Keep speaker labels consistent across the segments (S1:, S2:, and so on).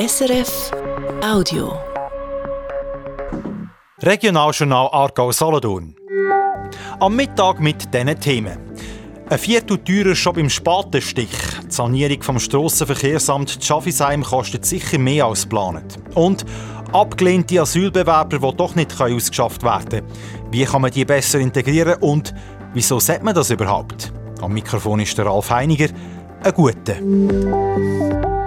S1: SRF Audio.
S2: Regionaljournal Aargau-Solothurn. Am Mittag mit diesen Themen. Ein Viertel teurer schon beim Spatenstich. Die Sanierung vom Strassenverkehrsamt Schaffisheim kostet sicher mehr als geplant. Und abgelehnte Asylbewerber, die doch nicht ausgeschafft werden können. Wie kann man die besser integrieren und wieso sagt man das überhaupt? Am Mikrofon ist der Ralf Heiniger. Ein guter.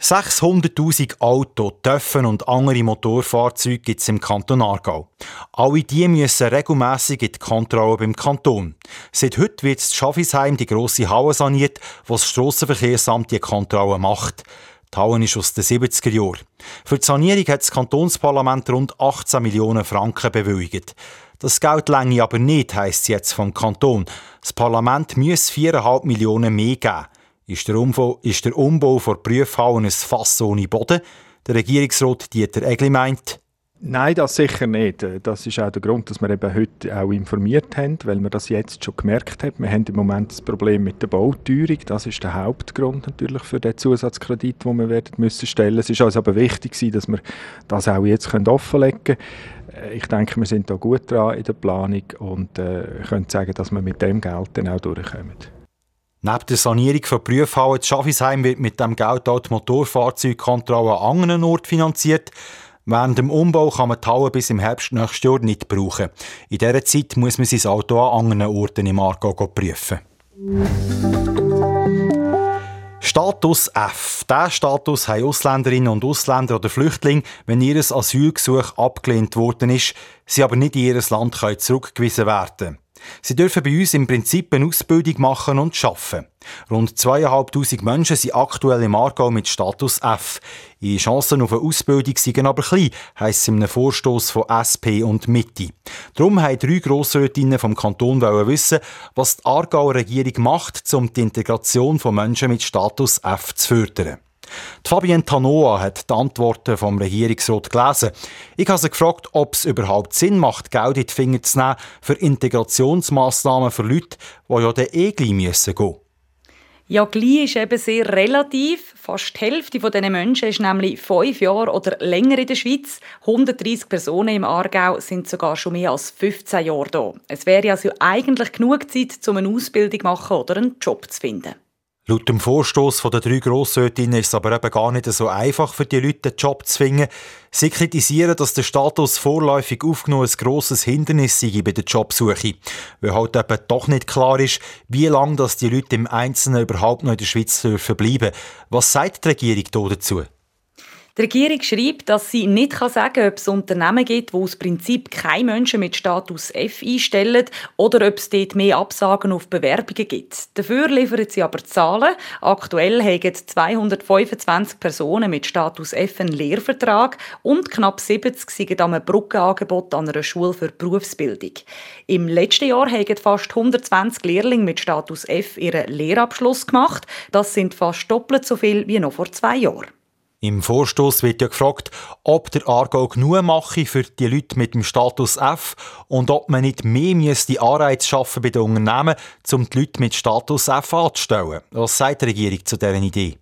S2: 600.000 Auto, Töpfen und andere Motorfahrzeuge gibt es im Kanton Aargau. Alle die müssen regelmässig in die Kontrolle beim Kanton. Seit heute wird in Schaffisheim die grosse Halle saniert, wo das Strassenverkehrsamt die Kontrolle macht. Die Halle ist aus den 70er Jahren. Für die Sanierung hat das Kantonsparlament rund 18 Millionen Franken bewilligt. Das Geld länge aber nicht, heisst es jetzt vom Kanton. Das Parlament muss 4,5 Millionen mehr geben. Ist der Umbau, ist der Umbau der Prüfhalle ein Fass ohne Boden? Der Regierungsrat Dieter Egli meint,
S3: Nein, das sicher nicht. Das ist auch der Grund, dass wir eben heute auch informiert haben, weil wir das jetzt schon gemerkt haben. Wir haben im Moment das Problem mit der Bauteuerung. Das ist der Hauptgrund natürlich für den Zusatzkredit, den wir werden müssen stellen. Es ist also aber wichtig, dass wir das auch jetzt offenlegen können. Ich denke, wir sind da gut dran in der Planung und äh, können sagen, dass wir mit dem Geld dann auch durchkommen.
S2: Neben der Sanierung von Prüfhallen Schaffisheim wird mit dem Geld auch die Motorfahrzeugkontrolle an anderen Orten finanziert. Während dem Umbau kann man die Halle bis im Herbst nächstes Jahr nicht brauchen. In dieser Zeit muss man sein Auto an anderen Orten im Aargau prüfen. Status F. Diesen Status haben Ausländerinnen und Ausländer oder Flüchtlinge, wenn ihr Asylgesuch abgelehnt worden ist, sie aber nicht in ihr Land zurückgewiesen werden können. Sie dürfen bei uns im Prinzip eine Ausbildung machen und arbeiten. Rund zweieinhalbtausend Menschen sind aktuell im Aargau mit Status F. Ihre Chancen auf eine Ausbildung sind aber klein, heisst es in einem Vorstoß von SP und Mitte. Darum haben drei Grossrätinnen vom Kanton wissen, was die Aargauer Regierung macht, um die Integration von Menschen mit Status F zu fördern. Die Fabienne Tanoa hat die Antworten vom Regierungsrat gelesen. Ich habe sie gefragt, ob es überhaupt Sinn macht, Geld in die Finger zu nehmen für Integrationsmaßnahmen für Leute, die ja dann eh gleich müssen gehen
S4: ja, gleich ist eben sehr relativ. Fast die Hälfte dieser Menschen ist nämlich fünf Jahre oder länger in der Schweiz. 130 Personen im Aargau sind sogar schon mehr als 15 Jahre da. Es wäre also eigentlich genug Zeit, um eine Ausbildung zu machen oder einen Job zu finden.
S2: Laut dem Vorstoß der drei Grossrätinnen ist es aber eben gar nicht so einfach für die Leute, einen Job zu finden. Sie kritisieren, dass der Status vorläufig aufgenommen ein grosses Hindernis sei bei der Jobsuche. Weil halt eben doch nicht klar ist, wie lange die Leute im Einzelnen überhaupt noch in der Schweiz dürfen bleiben. Was sagt die Regierung dazu?
S4: Die Regierung schreibt, dass sie nicht sagen kann, ob es Unternehmen gibt, die aus Prinzip keine Menschen mit Status F einstellen oder ob es dort mehr Absagen auf Bewerbungen gibt. Dafür liefern sie aber Zahlen. Aktuell haben 225 Personen mit Status F einen Lehrvertrag und knapp 70 sind am Brückenangebot an einer Schule für Berufsbildung. Im letzten Jahr haben fast 120 Lehrlinge mit Status F ihren Lehrabschluss gemacht. Das sind fast doppelt so viel wie noch vor zwei Jahren.
S2: Im Vorstoß wird ja gefragt, ob der Aargau genug mache für die Leute mit dem Status F und ob man nicht mehr müsste Anreiz schaffen bei den Unternehmen, um die Leute mit Status F anzustellen. Was sagt die Regierung zu dieser Idee?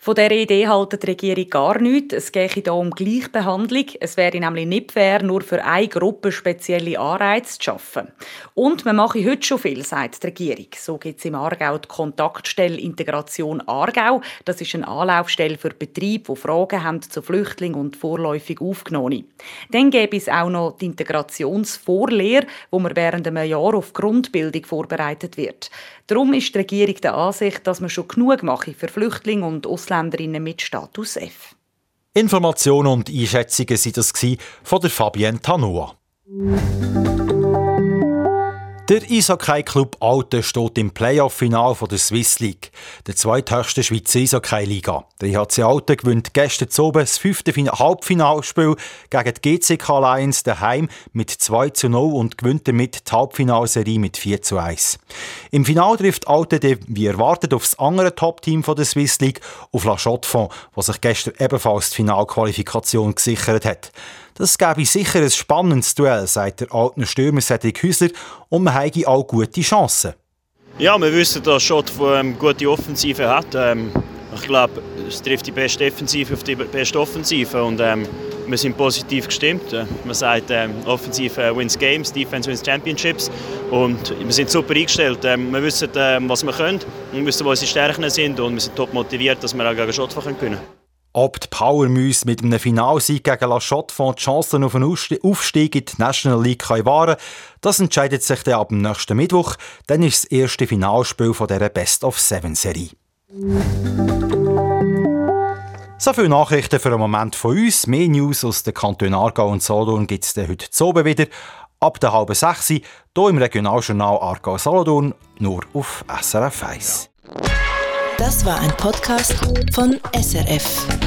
S4: Von dieser Idee hält die Regierung gar nichts. Es gehe hier um Gleichbehandlung. Es wäre nämlich nicht fair, nur für eine Gruppe spezielle Anreize zu schaffen. Und man mache heute schon viel, sagt die Regierung. So gibt es im Aargau die Kontaktstelle Integration Aargau. Das ist eine Anlaufstelle für Betriebe, die Fragen haben zu Flüchtlingen und vorläufig Aufgenommenen. Dann gäbe es auch noch die Integrationsvorlehre, wo man während einem Jahr auf Grundbildung vorbereitet wird. Darum ist die Regierung der Ansicht, dass man schon genug mache für Flüchtlinge und Ausländerinnen mit Status F.
S2: Informationen und Einschätzungen waren das von Fabienne Tanoa. Der Eishockey-Club Alten steht im Playoff-Final der Swiss League, der zweithöchsten Schweizer Eishockey-Liga. Der IHC Alten gewinnt gestern oben das fünfte Halbfinalspiel gegen die GCK Lions daheim mit 2 zu 0 und gewinnt damit die Halbfinalserie mit 4 zu 1. Im Final trifft Alten wie erwartet auf das andere Top-Team der Swiss League, auf La Chaux-de-Fonds, was sich gestern ebenfalls die Finalqualifikation gesichert hat. Das gäbe sicher ein spannendes Duell, sagt der alten Stürmer Cedric Hüsler, und man habe auch gute Chancen.
S5: Ja, wir wissen, dass Schott ähm, gute Offensive hat. Ähm, ich glaube, es trifft die beste Defensive auf die beste Offensive und ähm, wir sind positiv gestimmt. Man sagt, ähm, Offensive wins Games, Defense wins Championships und wir sind super eingestellt. Ähm, wir wissen, ähm, was wir können, wir wissen, wo unsere Stärken sind und wir sind top motiviert, dass wir auch gegen Schottland gewinnen können.
S2: Ob die Power Müs mit einem Finalsieg gegen La Chaux-de-Fonds die Chancen auf einen Aufstieg in die National League können wahren das entscheidet sich dann ab dem nächsten Mittwoch. Dann ist das erste Finalspiel von dieser Best-of-Seven-Serie. So viele Nachrichten für einen Moment von uns. Mehr News aus den Kantonen Aargau und Solothurn gibt es heute zu oben wieder. Ab der halben sechs hier im Regionaljournal Aargau-Solothurn nur auf SRF 1.
S1: Das war ein Podcast von SRF.